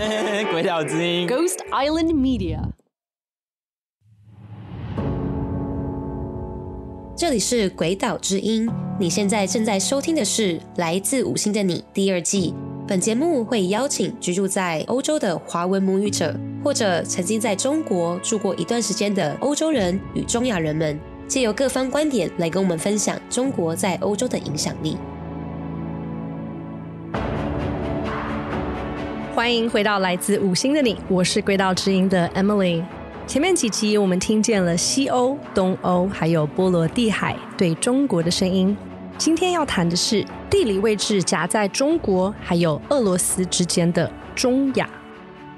鬼岛之音，Ghost Island Media。这里是鬼岛之音，你现在正在收听的是《来自五星的你》第二季。本节目会邀请居住在欧洲的华文母语者，或者曾经在中国住过一段时间的欧洲人与中亚人们，借由各方观点来跟我们分享中国在欧洲的影响力。欢迎回到《来自五星的你》，我是轨道之音的 Emily。前面几集我们听见了西欧、东欧，还有波罗的海对中国的声音。今天要谈的是地理位置夹在中国还有俄罗斯之间的中亚。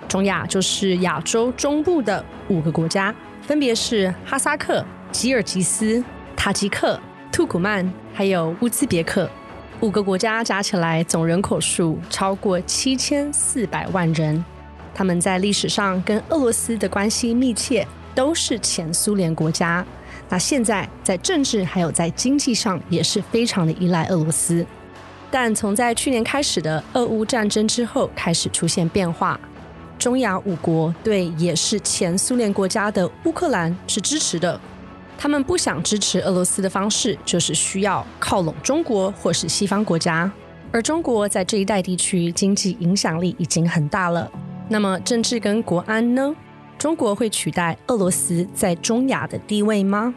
中亚就是亚洲中部的五个国家，分别是哈萨克、吉尔吉斯、塔吉克、土库曼，还有乌兹别克。五个国家加起来总人口数超过七千四百万人。他们在历史上跟俄罗斯的关系密切，都是前苏联国家。那现在在政治还有在经济上也是非常的依赖俄罗斯。但从在去年开始的俄乌战争之后，开始出现变化。中亚五国对也是前苏联国家的乌克兰是支持的。他们不想支持俄罗斯的方式，就是需要靠拢中国或是西方国家。而中国在这一带地区经济影响力已经很大了。那么政治跟国安呢？中国会取代俄罗斯在中亚的地位吗？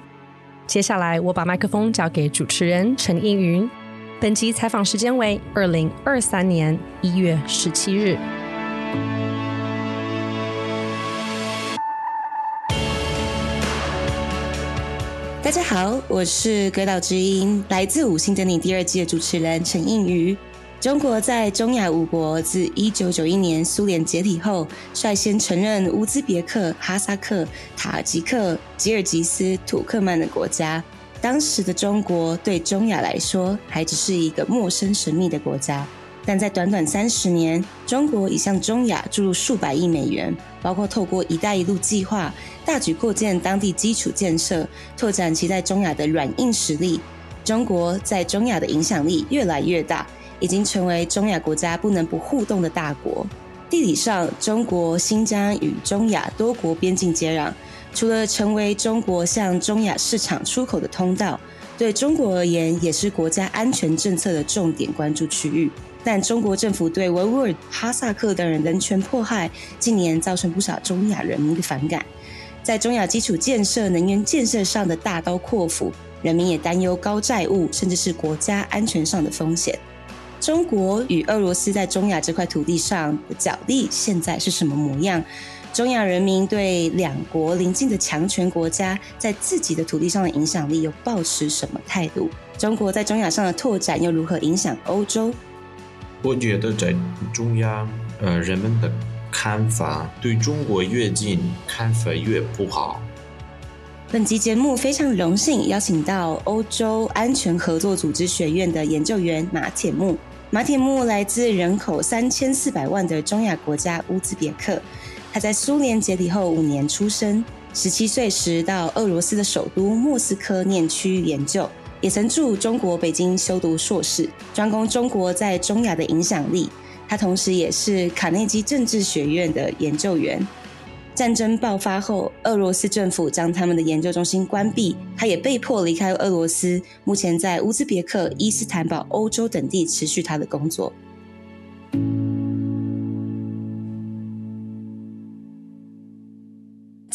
接下来我把麦克风交给主持人陈映云。本集采访时间为二零二三年一月十七日。大家好，我是鬼岛之音来自五星的你第二季的主持人陈映瑜。中国在中亚五国自一九九一年苏联解体后，率先承认乌兹别克、哈萨克、塔吉克、吉尔吉斯、土克曼的国家。当时的中国对中亚来说还只是一个陌生神秘的国家，但在短短三十年，中国已向中亚注入数百亿美元，包括透过“一带一路”计划，大举扩建当地基础建设，拓展其在中亚的软硬实力。中国在中亚的影响力越来越大。已经成为中亚国家不能不互动的大国。地理上，中国新疆与中亚多国边境接壤，除了成为中国向中亚市场出口的通道，对中国而言也是国家安全政策的重点关注区域。但中国政府对维吾尔、哈萨克等人人权迫害，近年造成不少中亚人民的反感。在中亚基础建设、能源建设上的大刀阔斧，人民也担忧高债务，甚至是国家安全上的风险。中国与俄罗斯在中亚这块土地上的角力现在是什么模样？中亚人民对两国邻近的强权国家在自己的土地上的影响力又抱持什么态度？中国在中亚上的拓展又如何影响欧洲？我觉得在中央，呃，人们的看法对中国越近，看法越不好。本集节目非常荣幸邀请到欧洲安全合作组织学院的研究员马铁木。马铁木来自人口三千四百万的中亚国家乌兹别克，他在苏联解体后五年出生，十七岁时到俄罗斯的首都莫斯科念区域研究，也曾驻中国北京修读硕士，专攻中国在中亚的影响力。他同时也是卡内基政治学院的研究员。战争爆发后，俄罗斯政府将他们的研究中心关闭，他也被迫离开俄罗斯。目前在乌兹别克、伊斯坦堡、欧洲等地持续他的工作。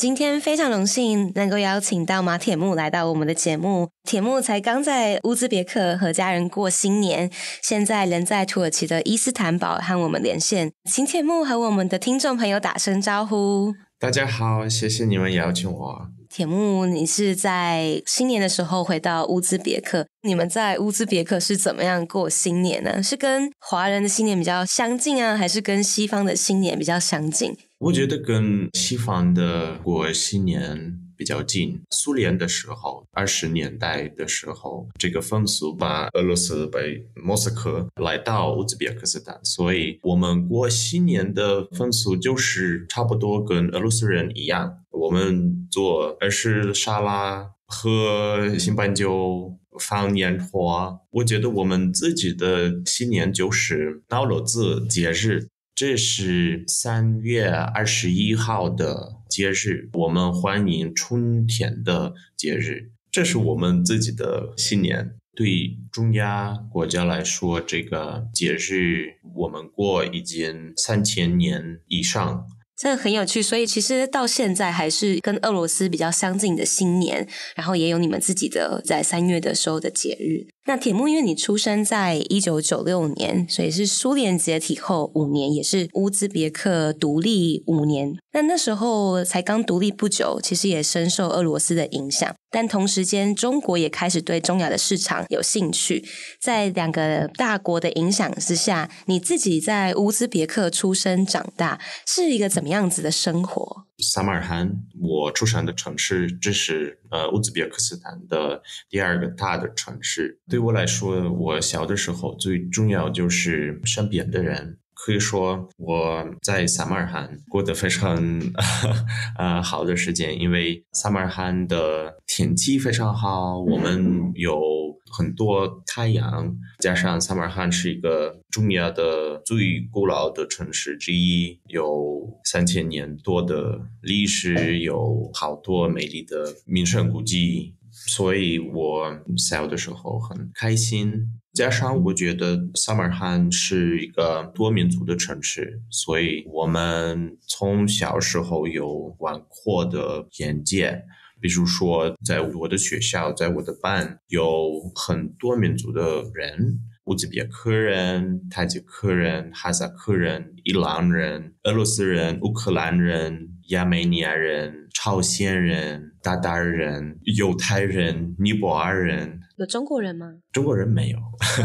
今天非常荣幸能够邀请到马铁木来到我们的节目。铁木才刚在乌兹别克和家人过新年，现在人在土耳其的伊斯坦堡和我们连线，请铁木和我们的听众朋友打声招呼。大家好，谢谢你们邀请我。铁木，你是在新年的时候回到乌兹别克？你们在乌兹别克是怎么样过新年呢？是跟华人的新年比较相近啊，还是跟西方的新年比较相近？我觉得跟西方的过新年比较近。苏联的时候，二十年代的时候，这个风俗把俄罗斯被莫斯科来到乌兹别克斯坦，所以我们过新年的风俗就是差不多跟俄罗斯人一样。我们做儿时沙拉、喝新白酒、放烟花。我觉得我们自己的新年就是到了这节日。这是三月二十一号的节日，我们欢迎春天的节日，这是我们自己的新年。对中亚国家来说，这个节日我们过已经三千年以上。这个很有趣，所以其实到现在还是跟俄罗斯比较相近的新年，然后也有你们自己的在三月的时候的节日。那铁木，因为你出生在一九九六年，所以是苏联解体后五年，也是乌兹别克独立五年。那那时候才刚独立不久，其实也深受俄罗斯的影响。但同时间，中国也开始对中亚的市场有兴趣。在两个大国的影响之下，你自己在乌兹别克出生长大，是一个怎么样子的生活？撒马尔罕，我出生的城市，这是呃乌兹别克斯坦的第二个大的城市。对我来说，我小的时候最重要就是身边的人。可以说我在撒马尔罕过得非常 呃好的时间，因为撒马尔罕的天气非常好，我们有很多太阳，加上撒马尔罕是一个中亚的最古老的城市之一，有三千年多的历史，有好多美丽的名胜古迹，所以我小的时候很开心。加上我觉得撒马尔罕是一个多民族的城市，所以我们从小时候有广阔的眼界。比如说，在我的学校，在我的班，有很多民族的人：乌兹别克人、塔吉克人、哈萨克人、伊朗人、俄罗斯人、乌克兰人、亚美尼亚人、朝鲜人、韃靼人、犹太人、尼泊尔人。有中国人吗？中国人没有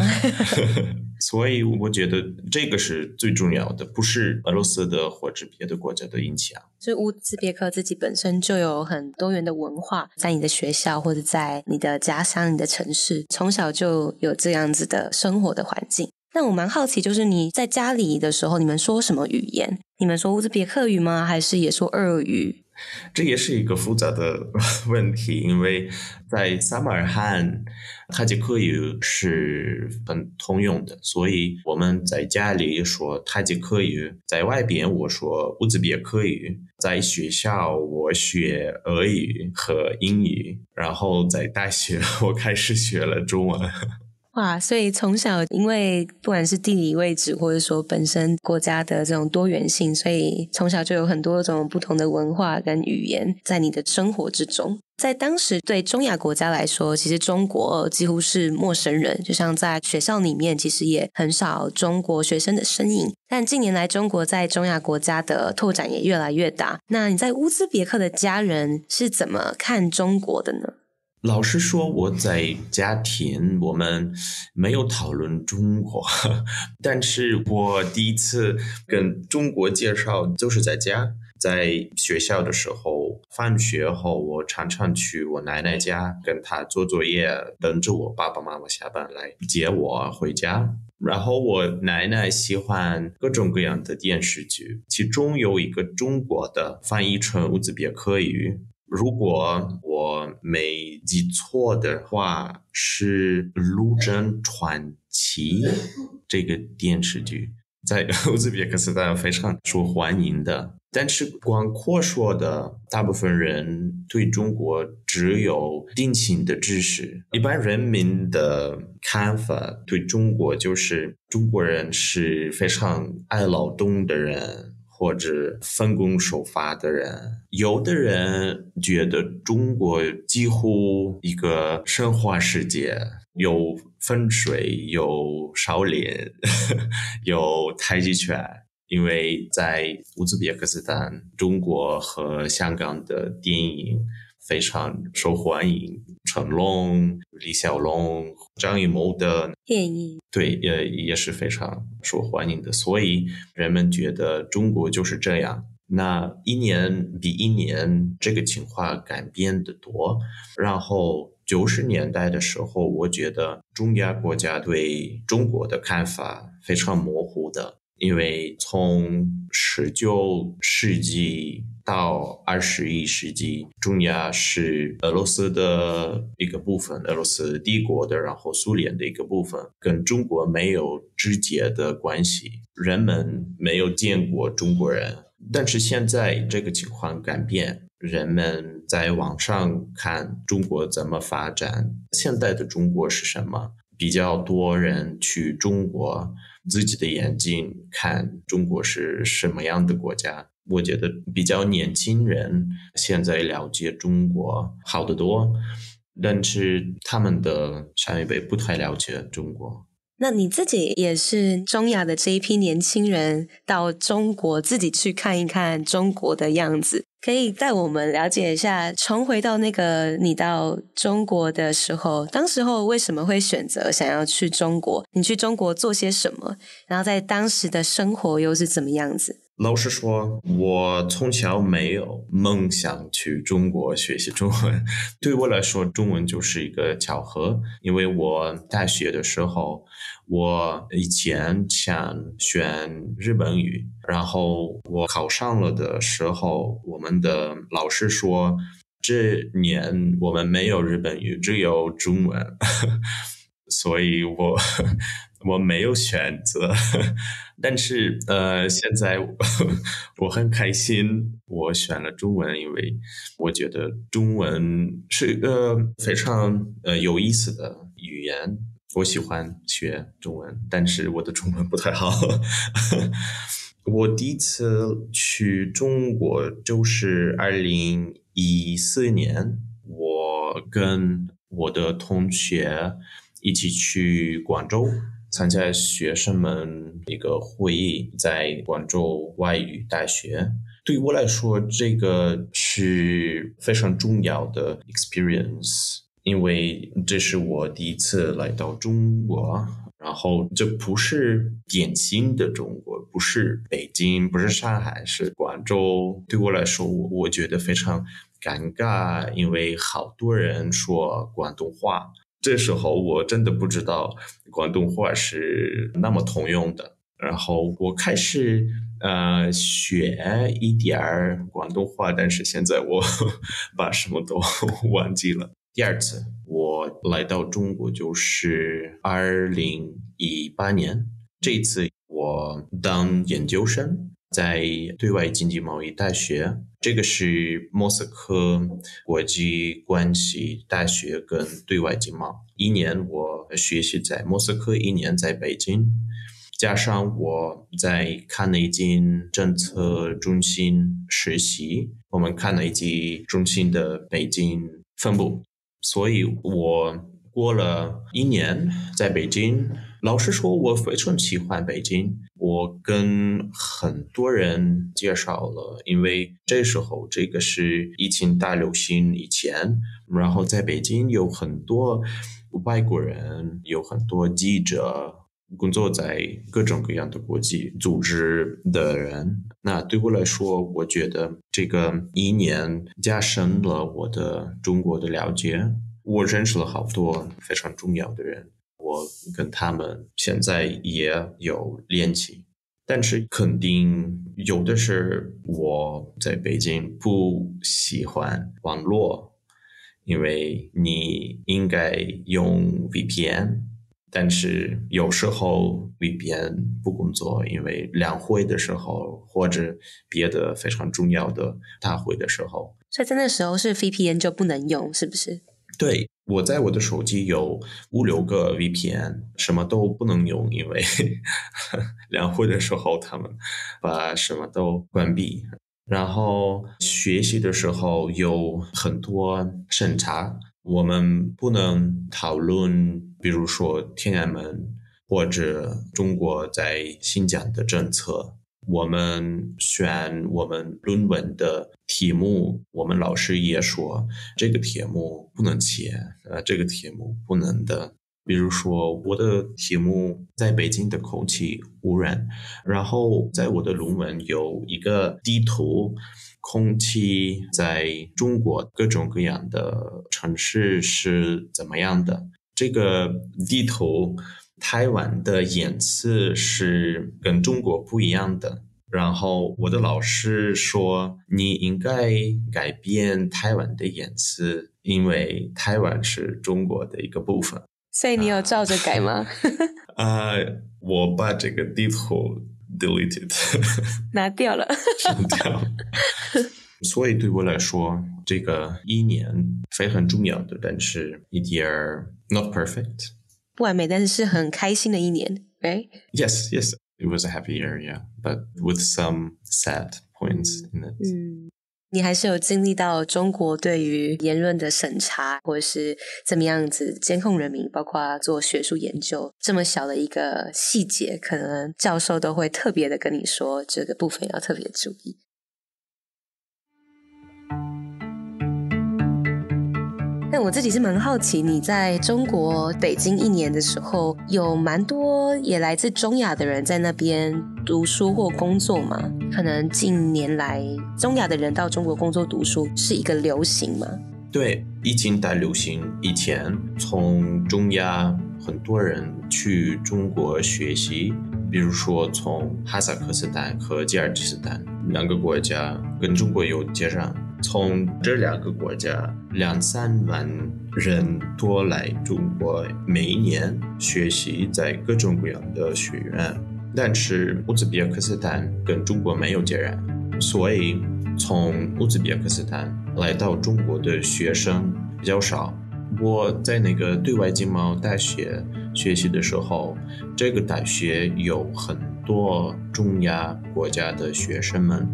所以我觉得这个是最重要的，不是俄罗斯的或者别的国家的影响。所以乌兹别克自己本身就有很多元的文化，在你的学校或者在你的家乡、你的城市，从小就有这样子的生活的环境。那我蛮好奇，就是你在家里的时候，你们说什么语言？你们说乌兹别克语吗？还是也说俄语？这也是一个复杂的 问题，因为在撒马尔罕，塔吉克语是很通用的，所以我们在家里说塔吉克语，在外边我说乌兹别克语，在学校我学俄语和英语，然后在大学 我开始学了中文。哇，所以从小因为不管是地理位置，或者说本身国家的这种多元性，所以从小就有很多种不同的文化跟语言在你的生活之中。在当时对中亚国家来说，其实中国几乎是陌生人，就像在学校里面，其实也很少中国学生的身影。但近年来，中国在中亚国家的拓展也越来越大。那你在乌兹别克的家人是怎么看中国的呢？老实说，我在家庭我们没有讨论中国，但是我第一次跟中国介绍就是在家，在学校的时候，放学后我常常去我奶奶家跟她做作业，等着我爸爸妈妈下班来接我回家。然后我奶奶喜欢各种各样的电视剧，其中有一个中国的翻译成乌兹别克语。如果我没记错的话，是《陆贞传奇》这个电视剧，在 乌兹别克斯坦非常受欢迎的。但是广阔说的，大部分人对中国只有定性的知识。一般人民的看法对中国就是中国人是非常爱劳动的人。或者分工守法的人，有的人觉得中国几乎一个神话世界，有风水，有少林，有太极拳。因为在乌兹别克斯坦，中国和香港的电影非常受欢迎。成龙、李小龙、张艺谋的电影，对，也也是非常受欢迎的。所以人们觉得中国就是这样。那一年比一年，这个情况改变的多。然后九十年代的时候，我觉得中亚国家对中国的看法非常模糊的，因为从十九世纪到二十一世纪，中亚是俄罗斯的一个部分，俄罗斯帝国的，然后苏联的一个部分，跟中国没有直接的关系，人们没有见过中国人。但是现在这个情况改变，人们在网上看中国怎么发展，现在的中国是什么？比较多人去中国，自己的眼睛看中国是什么样的国家。我觉得比较年轻人现在了解中国好得多，但是他们的上一辈不太了解中国。那你自己也是中亚的这一批年轻人，到中国自己去看一看中国的样子，可以带我们了解一下，重回到那个你到中国的时候，当时候为什么会选择想要去中国？你去中国做些什么？然后在当时的生活又是怎么样子？老实说，我从小没有梦想去中国学习中文。对我来说，中文就是一个巧合。因为我大学的时候，我以前想选日本语，然后我考上了的时候，我们的老师说，这年我们没有日本语，只有中文，所以我。我没有选择，但是呃，现在我，很开心，我选了中文，因为我觉得中文是一个非常呃有意思的语言，我喜欢学中文，但是我的中文不太好。我第一次去中国就是二零一四年，我跟我的同学一起去广州。参加学生们一个会议，在广州外语大学。对于我来说，这个是非常重要的 experience，因为这是我第一次来到中国。然后，这不是典型的中国，不是北京，不是上海，是广州。对我来说，我我觉得非常尴尬，因为好多人说广东话。这时候我真的不知道广东话是那么通用的，然后我开始呃学一点儿广东话，但是现在我 把什么都 忘记了。第二次我来到中国就是二零一八年，这次我当研究生。在对外经济贸易大学，这个是莫斯科国际关系大学跟对外经贸。一年我学习在莫斯科，一年在北京，加上我在卡内基政策中心实习，我们卡内基中心的北京分部，所以我过了一年在北京。老实说，我非常喜欢北京。我跟很多人介绍了，因为这时候这个是疫情大流行以前，然后在北京有很多外国人，有很多记者，工作在各种各样的国际组织的人。那对我来说，我觉得这个一年加深了我的中国的了解，我认识了好多非常重要的人。我跟他们现在也有联系，但是肯定有的是我在北京不喜欢网络，因为你应该用 VPN，但是有时候 VPN 不工作，因为两会的时候或者别的非常重要的大会的时候，所以在那时候是 VPN 就不能用，是不是？对。我在我的手机有五六个 VPN，什么都不能用，因为 两会的时候他们把什么都关闭。然后学习的时候有很多审查，我们不能讨论，比如说天安门或者中国在新疆的政策。我们选我们论文的题目，我们老师也说这个题目不能写，呃，这个题目不能的。比如说我的题目在北京的空气污染，然后在我的论文有一个地图，空气在中国各种各样的城市是怎么样的，这个地图。台湾的颜色是跟中国不一样的，然后我的老师说，你应该改变台湾的颜色，因为台湾是中国的一个部分。所以你有照着改吗？啊、呃，我把这个地图 deleted 拿掉了，删掉。所以对我来说，这个一年非常重要的，但是一点儿 not perfect，不完美，但是是很开心的一年，right？Yes, yes. It was a happy year, yeah, but with some sad points in it. 嗯，你还是有经历到中国对于言论的审查，或者是怎么样子监控人民，包括做学术研究，这么小的一个细节，可能教授都会特别的跟你说，这个部分要特别注意。但我自己是蛮好奇，你在中国北京一年的时候，有蛮多也来自中亚的人在那边读书或工作吗？可能近年来中亚的人到中国工作读书是一个流行吗？对，疫情大流行以前，从中亚很多人去中国学习，比如说从哈萨克斯坦和吉尔吉斯坦两个国家跟中国有接壤。从这两个国家，两三万人多来中国，每一年学习在各种各样的学院。但是乌兹别克斯坦跟中国没有接壤，所以从乌兹别克斯坦来到中国的学生比较少。我在那个对外经贸大学学习的时候，这个大学有很多中亚国家的学生们，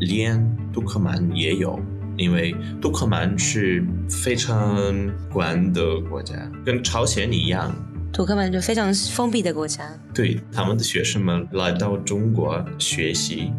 连杜克曼也有。因为杜克曼是非常管的国家，跟朝鲜一样。杜克曼就非常封闭的国家。对，他们的学生们来到中国学习，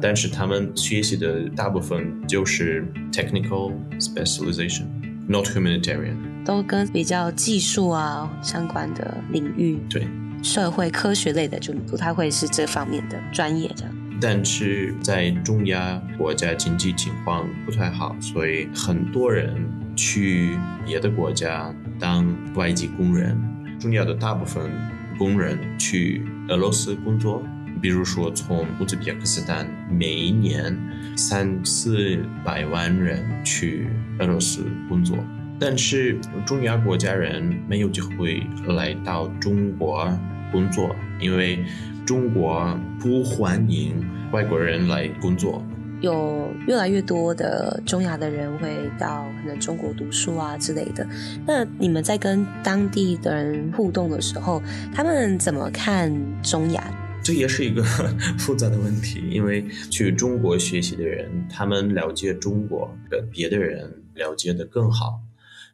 但是他们学习的大部分就是 technical specialization，not humanitarian，都跟比较技术啊相关的领域。对，社会科学类的就不太会是这方面的专业这样。但是在中亚国家经济情况不太好，所以很多人去别的国家当外籍工人。中亚的大部分工人去俄罗斯工作，比如说从乌兹别克斯坦，每一年三四百万人去俄罗斯工作。但是中亚国家人没有机会来到中国工作，因为。中国不欢迎外国人来工作，有越来越多的中亚的人会到可能中国读书啊之类的。那你们在跟当地的人互动的时候，他们怎么看中亚？这也是一个 复杂的问题，因为去中国学习的人，他们了解中国比别的人了解的更好。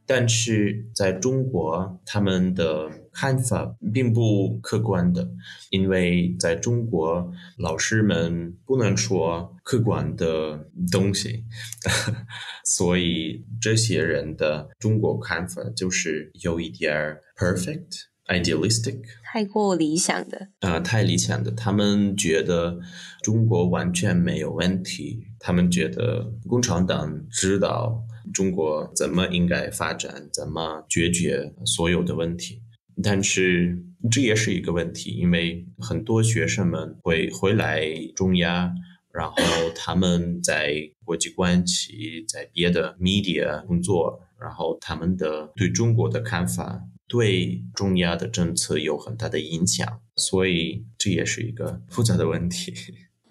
但是在中国，他们的看法并不客观的，因为在中国，老师们不能说客观的东西，所以这些人的中国看法就是有一点 perfect, idealistic，太过理想的。啊、呃，太理想的，他们觉得中国完全没有问题，他们觉得共产党知道。中国怎么应该发展？怎么解决所有的问题？但是这也是一个问题，因为很多学生们会回来中亚，然后他们在国际关系、在别的 media 工作，然后他们的对中国的看法对中亚的政策有很大的影响，所以这也是一个复杂的问题。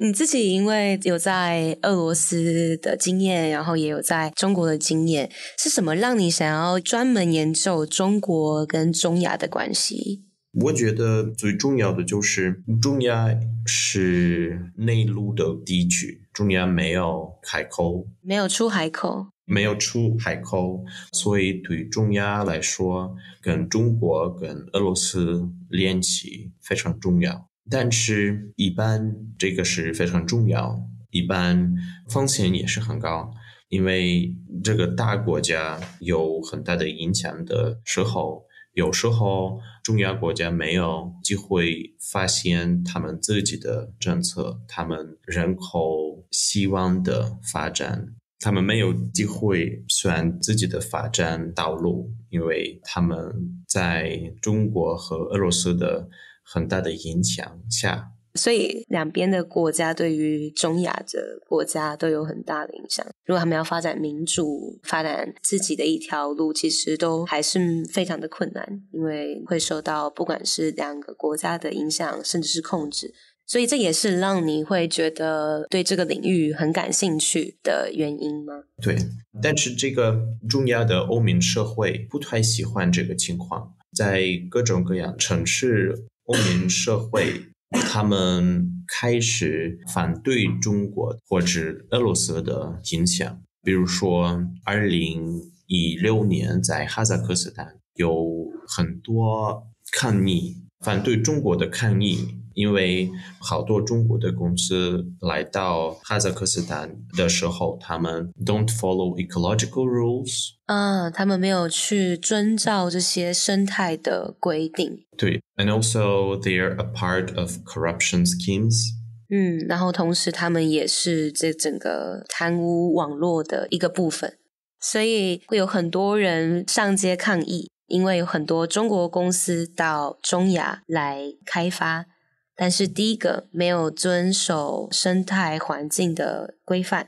你自己因为有在俄罗斯的经验，然后也有在中国的经验，是什么让你想要专门研究中国跟中亚的关系？我觉得最重要的就是中亚是内陆的地区，中亚没有海口，没有出海口，没有出海口，所以对中亚来说，跟中国跟俄罗斯联系非常重要。但是，一般这个是非常重要，一般风险也是很高，因为这个大国家有很大的影响的时候，有时候中亚国家没有机会发现他们自己的政策，他们人口希望的发展，他们没有机会选自己的发展道路，因为他们在中国和俄罗斯的。很大的影响下，所以两边的国家对于中亚的国家都有很大的影响。如果他们要发展民主、发展自己的一条路，其实都还是非常的困难，因为会受到不管是两个国家的影响，甚至是控制。所以这也是让你会觉得对这个领域很感兴趣的原因吗？对，但是这个中亚的欧民社会不太喜欢这个情况，在各种各样城市，欧盟社会他们开始反对中国或者俄罗斯的影响。比如说，二零一六年在哈萨克斯坦有很多抗议，反对中国的抗议。因为好多中国的公司来到哈萨克斯坦的时候，他们 don't follow ecological rules。啊，他们没有去遵照这些生态的规定。对，and also they are a part of corruption schemes。嗯，然后同时他们也是这整个贪污网络的一个部分，所以会有很多人上街抗议，因为有很多中国公司到中亚来开发。但是第一个没有遵守生态环境的规范，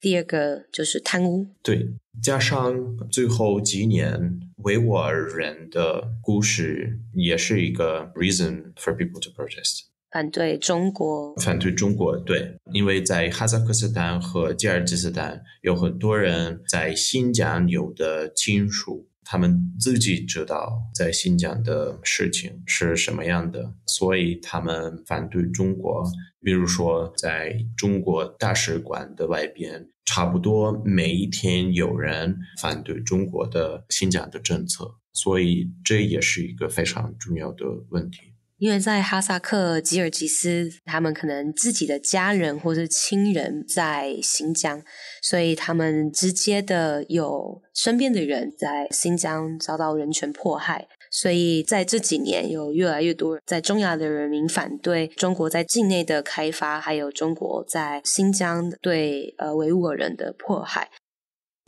第二个就是贪污。对，加上最后几年维吾尔人的故事，也是一个 reason for people to protest。反对中国。反对中国，对，因为在哈萨克斯坦和吉尔吉斯斯坦有很多人在新疆有的亲属。他们自己知道在新疆的事情是什么样的，所以他们反对中国。比如说，在中国大使馆的外边，差不多每一天有人反对中国的新疆的政策，所以这也是一个非常重要的问题。因为在哈萨克、吉尔吉斯，他们可能自己的家人或者亲人在新疆，所以他们直接的有身边的人在新疆遭到人权迫害，所以在这几年有越来越多在中亚的人民反对中国在境内的开发，还有中国在新疆对呃维吾尔人的迫害。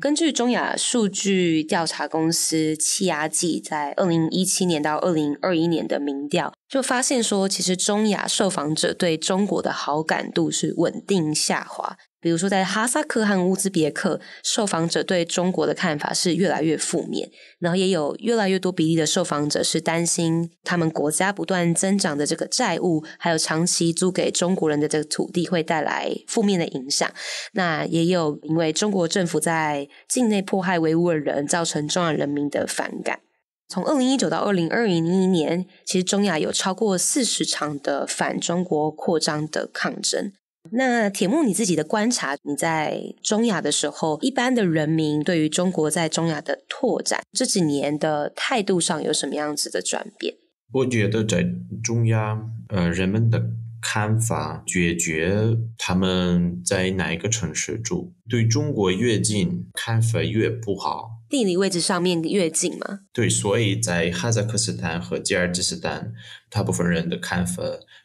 根据中亚数据调查公司气压计在二零一七年到二零二一年的民调，就发现说，其实中亚受访者对中国的好感度是稳定下滑。比如说，在哈萨克和乌兹别克，受访者对中国的看法是越来越负面，然后也有越来越多比例的受访者是担心他们国家不断增长的这个债务，还有长期租给中国人的这个土地会带来负面的影响。那也有因为中国政府在境内迫害维吾尔人，造成中亚人民的反感。从二零一九到二零二零年，其实中亚有超过四十场的反中国扩张的抗争。那铁木，你自己的观察，你在中亚的时候，一般的人民对于中国在中亚的拓展这几年的态度上有什么样子的转变？我觉得在中亚，呃，人们的看法解决他们在哪一个城市住，对中国越近，看法越不好。地理位置上面越近嘛？对，所以在哈萨克斯坦和吉尔吉斯斯坦，大部分人的看法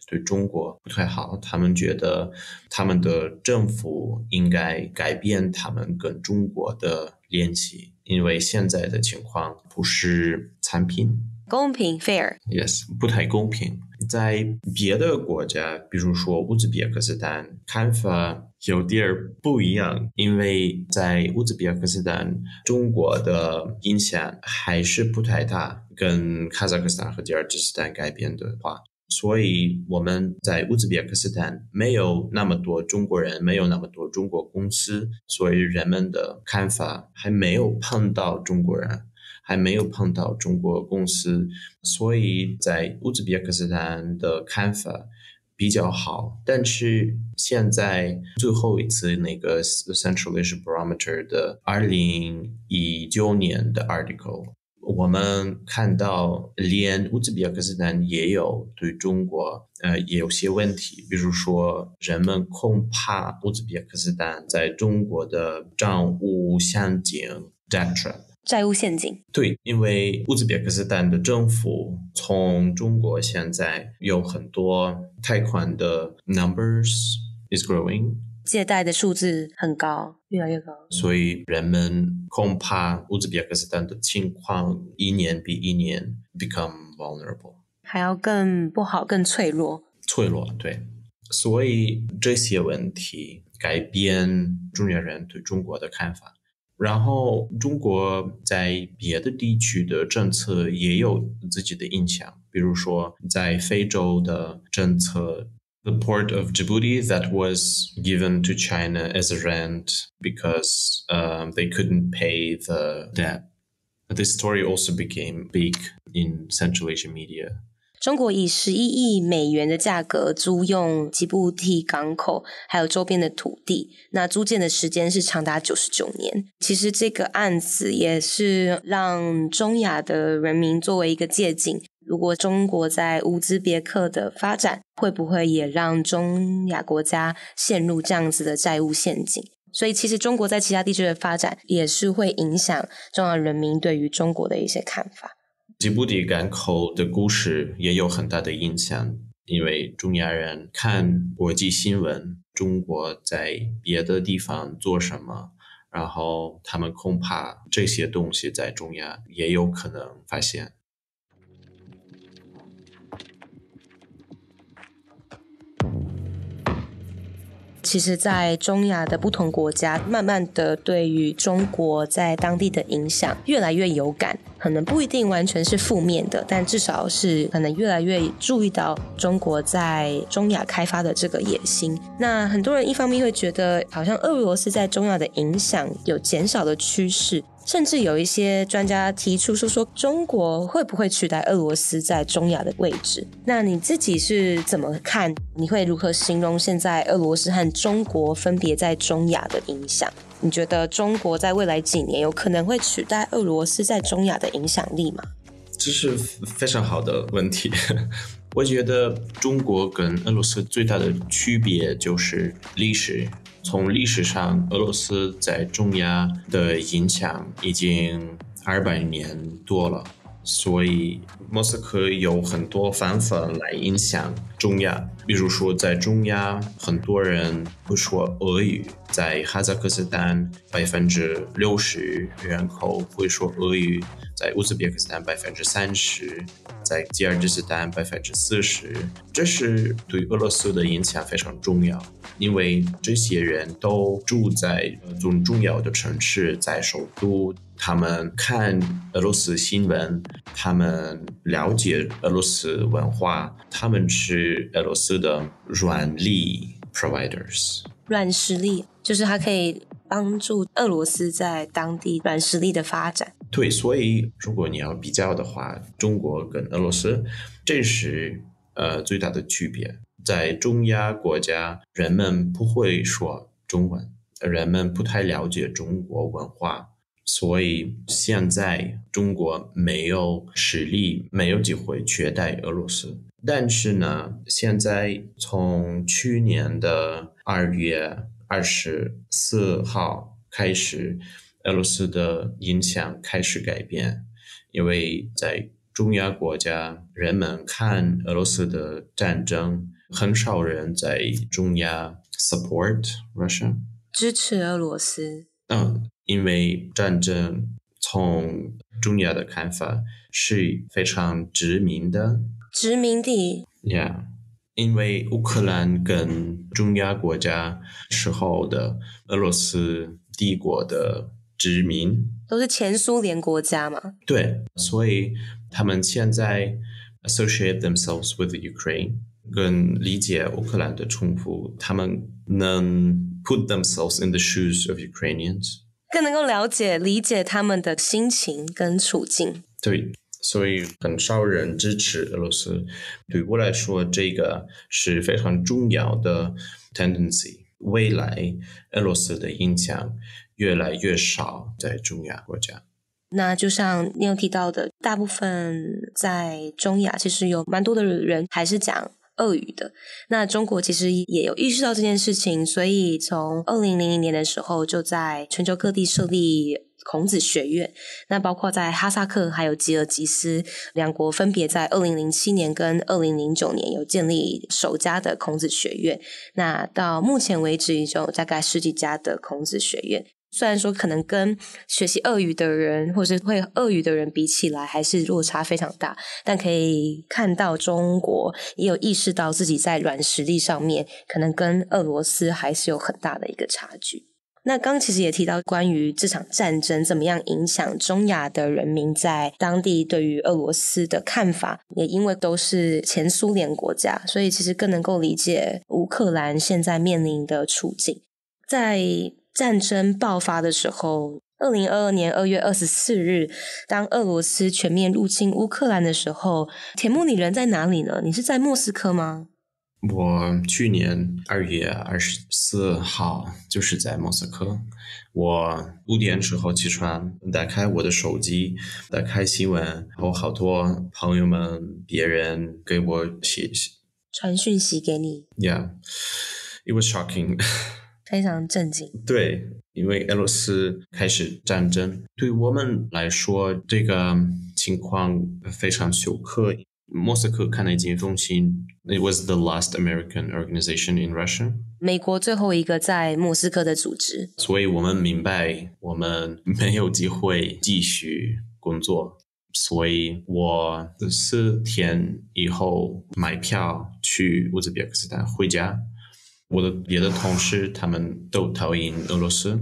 对中国不太好。他们觉得他们的政府应该改变他们跟中国的联系，因为现在的情况不是产品公平 fair，yes，不太公平。在别的国家，比如说乌兹别克斯坦，看法有点不一样，因为在乌兹别克斯坦，中国的影响还是不太大，跟哈萨克斯坦和吉尔吉斯斯坦改变的话，所以我们在乌兹别克斯坦没有那么多中国人，没有那么多中国公司，所以人们的看法还没有碰到中国人。还没有碰到中国公司，所以在乌兹别克斯坦的看法比较好。但是现在最后一次那个 Central Asia Barometer 的二零一九年的 article，我们看到连乌兹别克斯坦也有对中国呃也有些问题，比如说人们恐怕乌兹别克斯坦在中国的账务陷阱 debt trap。债务陷阱。对，因为乌兹别克斯坦的政府从中国现在有很多贷款的 numbers is growing，借贷的数字很高，越来越高。所以人们恐怕乌兹别克斯坦的情况一年比一年 become vulnerable，还要更不好、更脆弱。脆弱，对。所以这些问题改变中原人对中国的看法。然后中国在别的地区的政策也有自己的影响，比如说在非洲的政策，The port of Djibouti that was given to China as a rent because uh, they couldn't pay the debt. This story also became big in Central Asian media. 中国以十一亿美元的价格租用吉布提港口，还有周边的土地。那租建的时间是长达九十九年。其实这个案子也是让中亚的人民作为一个借镜。如果中国在乌兹别克的发展，会不会也让中亚国家陷入这样子的债务陷阱？所以，其实中国在其他地区的发展，也是会影响中亚人民对于中国的一些看法。吉布提港口的故事也有很大的影响，因为中亚人看国际新闻，中国在别的地方做什么，然后他们恐怕这些东西在中亚也有可能发现。其实，在中亚的不同国家，慢慢的对于中国在当地的影响越来越有感，可能不一定完全是负面的，但至少是可能越来越注意到中国在中亚开发的这个野心。那很多人一方面会觉得，好像俄罗斯在中亚的影响有减少的趋势。甚至有一些专家提出说，说中国会不会取代俄罗斯在中亚的位置？那你自己是怎么看？你会如何形容现在俄罗斯和中国分别在中亚的影响？你觉得中国在未来几年有可能会取代俄罗斯在中亚的影响力吗？这是非常好的问题。我觉得中国跟俄罗斯最大的区别就是历史。从历史上，俄罗斯在中亚的影响已经二百年多了，所以莫斯科有很多方法来影响中亚。比如说，在中亚，很多人会说俄语；在哈萨克斯坦，百分之六十人口会说俄语；在乌兹别克斯坦，百分之三十。在吉尔吉斯斯坦百分之四十，这是对俄罗斯的影响非常重要，因为这些人都住在最重要的城市，在首都，他们看俄罗斯新闻，他们了解俄罗斯文化，他们是俄罗斯的软力 providers。软实力就是它可以帮助俄罗斯在当地软实力的发展。对，所以如果你要比较的话，中国跟俄罗斯，这是呃最大的区别。在中亚国家，人们不会说中文，人们不太了解中国文化，所以现在中国没有实力，没有机会取代俄罗斯。但是呢，现在从去年的二月二十四号开始。俄罗斯的影响开始改变，因为在中亚国家，人们看俄罗斯的战争，很少人在中亚 support Russia，支持俄罗斯。嗯，因为战争从中亚的看法是非常殖民的，殖民地。Yeah，因为乌克兰跟中亚国家时候的俄罗斯帝国的。殖民都是前苏联国家嘛？对，所以他们现在 associate themselves with Ukraine，更理解乌克兰的冲突，他们能 put themselves in the shoes of Ukrainians，更能够了解、理解他们的心情跟处境。对，所以很少人支持俄罗斯。对我来说，这个是非常重要的 tendency。未来俄罗斯的影响。越来越少在中亚国家。那就像你有提到的，大部分在中亚其实有蛮多的人还是讲俄语的。那中国其实也有意识到这件事情，所以从二零零零年的时候就在全球各地设立孔子学院。那包括在哈萨克还有吉尔吉斯两国，分别在二零零七年跟二零零九年有建立首家的孔子学院。那到目前为止，已经有大概十几家的孔子学院。虽然说可能跟学习俄语的人或是会俄语的人比起来，还是落差非常大，但可以看到中国也有意识到自己在软实力上面可能跟俄罗斯还是有很大的一个差距。那刚刚其实也提到关于这场战争怎么样影响中亚的人民在当地对于俄罗斯的看法，也因为都是前苏联国家，所以其实更能够理解乌克兰现在面临的处境，在。战争爆发的时候，二零二二年二月二十四日，当俄罗斯全面入侵乌克兰的时候，铁木，你人在哪里呢？你是在莫斯科吗？我去年二月二十四号就是在莫斯科。我五点之后起床，打开我的手机，打开新闻，然后好多朋友们、别人给我写传讯息给你。Yeah, it was shocking. 非常震惊。对，因为俄罗斯开始战争，对我们来说，这个情况非常羞愧。莫斯科抗内经中心，It was the last American organization in Russia。美国最后一个在莫斯科的组织。所以我们明白，我们没有机会继续工作。所以我四天以后买票去乌兹别克斯坦回家。我的别的同事他们都逃离俄罗斯，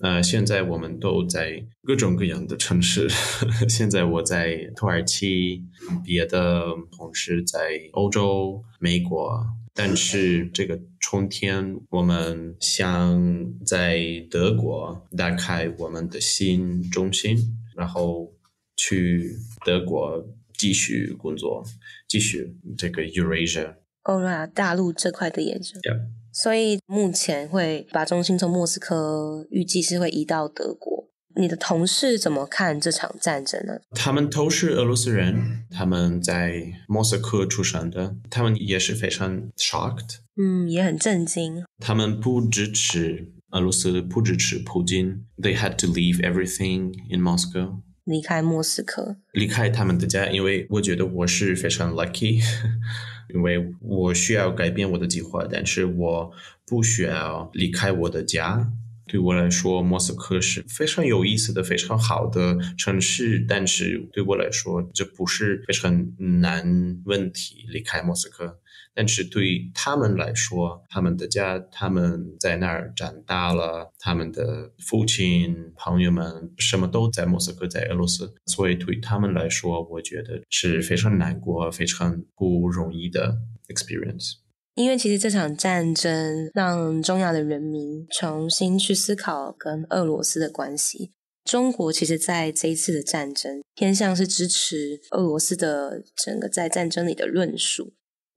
呃，现在我们都在各种各样的城市。现在我在土耳其，别的同事在欧洲、美国。但是这个春天，我们想在德国打开我们的新中心，然后去德国继续工作，继续这个 Eurasia 欧亚大陆这块的研究。Yeah. 所以目前会把中心从莫斯科预计是会移到德国。你的同事怎么看这场战争呢？他们都是俄罗斯人，他们在莫斯科出生的，他们也是非常 shocked，嗯，也很震惊。他们不支持俄罗斯，不支持普京。They had to leave everything in Moscow，离开莫斯科，离开他们的家。因为我觉得我是非常 lucky。因为我需要改变我的计划，但是我不需要离开我的家。对我来说，莫斯科是非常有意思的、非常好的城市，但是对我来说，这不是非常难问题，离开莫斯科。但是对他们来说，他们的家，他们在那儿长大了，他们的父亲、朋友们什么都在莫斯科，在俄罗斯，所以对他们来说，我觉得是非常难过、非常不容易的 experience。因为其实这场战争让中亚的人民重新去思考跟俄罗斯的关系。中国其实在这一次的战争偏向是支持俄罗斯的整个在战争里的论述。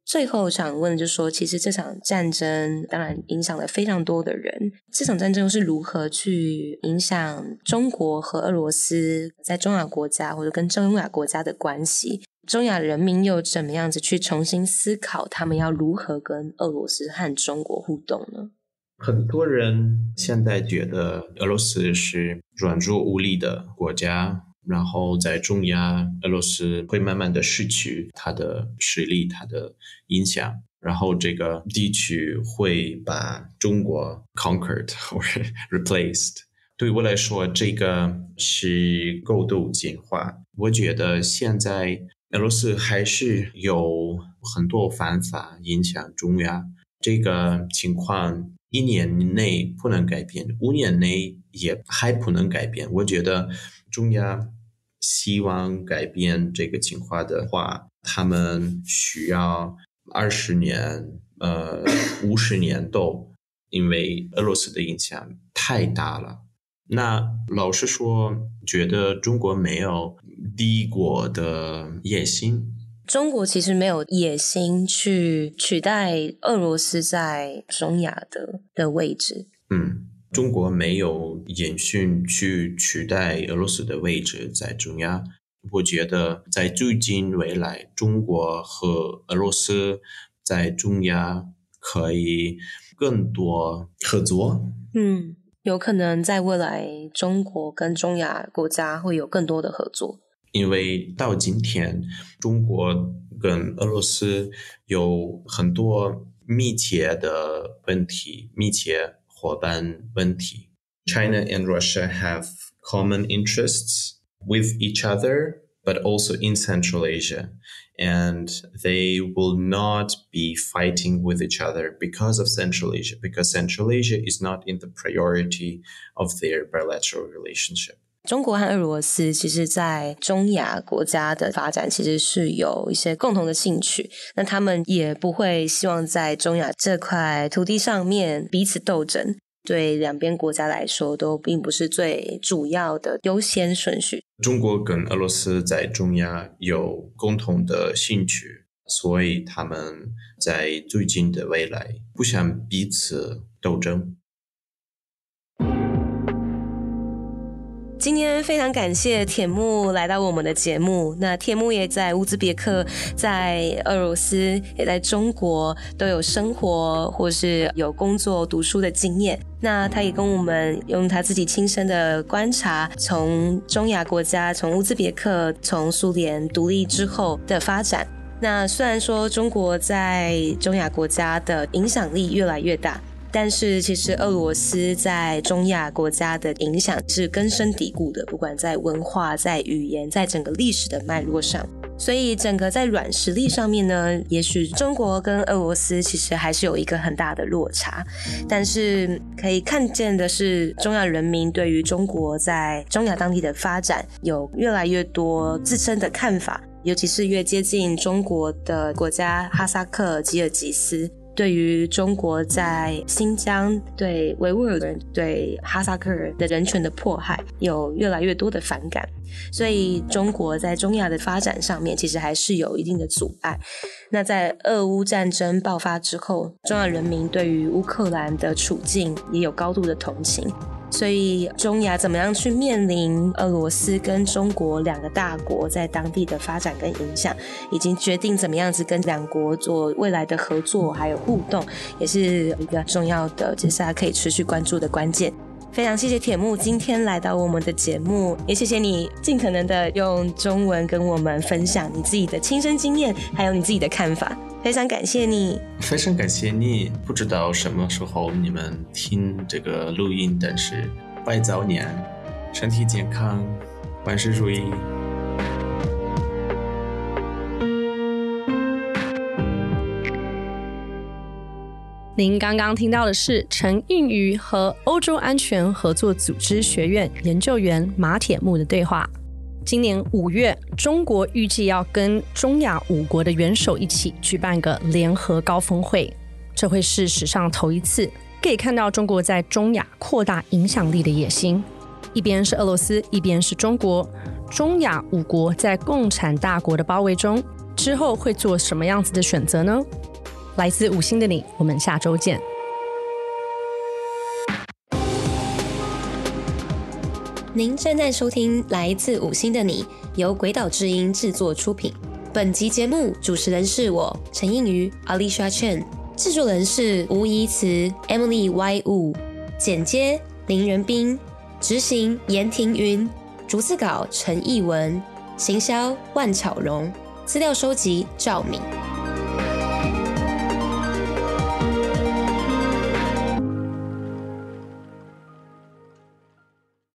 最后想问就是说，其实这场战争当然影响了非常多的人。这场战争又是如何去影响中国和俄罗斯在中亚国家或者跟中亚国家的关系？中亚人民又怎么样子去重新思考他们要如何跟俄罗斯和中国互动呢？很多人现在觉得俄罗斯是软弱无力的国家。然后在中亚，俄罗斯会慢慢的失去它的实力，它的影响。然后这个地区会把中国 conquered 或者 replaced。对我来说，这个是过度简化。我觉得现在俄罗斯还是有很多方法影响中亚。这个情况一年内不能改变，五年内也还不能改变。我觉得。中亚希望改变这个情况的话，他们需要二十年，呃，五十年都，因为俄罗斯的影响太大了。那老实说，觉得中国没有帝国的野心。中国其实没有野心去取代俄罗斯在中亚的的位置。嗯。中国没有野心去取代俄罗斯的位置在中亚。我觉得在最近未来，中国和俄罗斯在中亚可以更多合作。嗯，有可能在未来，中国跟中亚国家会有更多的合作。因为到今天，中国跟俄罗斯有很多密切的问题，密切。伙伴问题， China and Russia have common interests with each other, but also in Central Asia. And they will not be fighting with each other because of Central Asia, because Central Asia is not in the priority of their bilateral relationship. 中国和俄罗斯其实，在中亚国家的发展，其实是有一些共同的兴趣。那他们也不会希望在中亚这块土地上面彼此斗争。对两边国家来说，都并不是最主要的优先顺序。中国跟俄罗斯在中亚有共同的兴趣，所以他们在最近的未来不想彼此斗争。今天非常感谢铁木来到我们的节目。那铁木也在乌兹别克、在俄罗斯、也在中国都有生活或是有工作、读书的经验。那他也跟我们用他自己亲身的观察，从中亚国家，从乌兹别克从苏联独立之后的发展。那虽然说中国在中亚国家的影响力越来越大。但是，其实俄罗斯在中亚国家的影响是根深蒂固的，不管在文化、在语言、在整个历史的脉络上。所以，整个在软实力上面呢，也许中国跟俄罗斯其实还是有一个很大的落差。但是，可以看见的是，中亚人民对于中国在中亚当地的发展有越来越多自身的看法，尤其是越接近中国的国家哈萨克、吉尔吉斯。对于中国在新疆对维吾尔人、对哈萨克人的人权的迫害，有越来越多的反感，所以中国在中亚的发展上面，其实还是有一定的阻碍。那在俄乌战争爆发之后，中亚人民对于乌克兰的处境也有高度的同情。所以，中亚怎么样去面临俄罗斯跟中国两个大国在当地的发展跟影响，已经决定怎么样子跟两国做未来的合作还有互动，也是一个重要的接下来可以持续关注的关键。非常谢谢铁木今天来到我们的节目，也谢谢你尽可能的用中文跟我们分享你自己的亲身经验，还有你自己的看法。非常感谢你，非常感谢你。不知道什么时候你们听这个录音，但是拜早年，身体健康，万事如意。您刚刚听到的是陈映瑜和欧洲安全合作组织学院研究员马铁木的对话。今年五月，中国预计要跟中亚五国的元首一起举办个联合高峰会，这会是史上头一次。可以看到中国在中亚扩大影响力的野心。一边是俄罗斯，一边是中国，中亚五国在共产大国的包围中，之后会做什么样子的选择呢？来自五星的你，我们下周见。您正在收听《来自五星的你》，由鬼岛之音制作出品。本集节目主持人是我陈映瑜 Alicia Chen，制作人是吴怡慈 Emily Y Wu，剪接林仁斌，执行严庭云，逐字稿陈艺文，行销万巧荣，资料收集赵敏。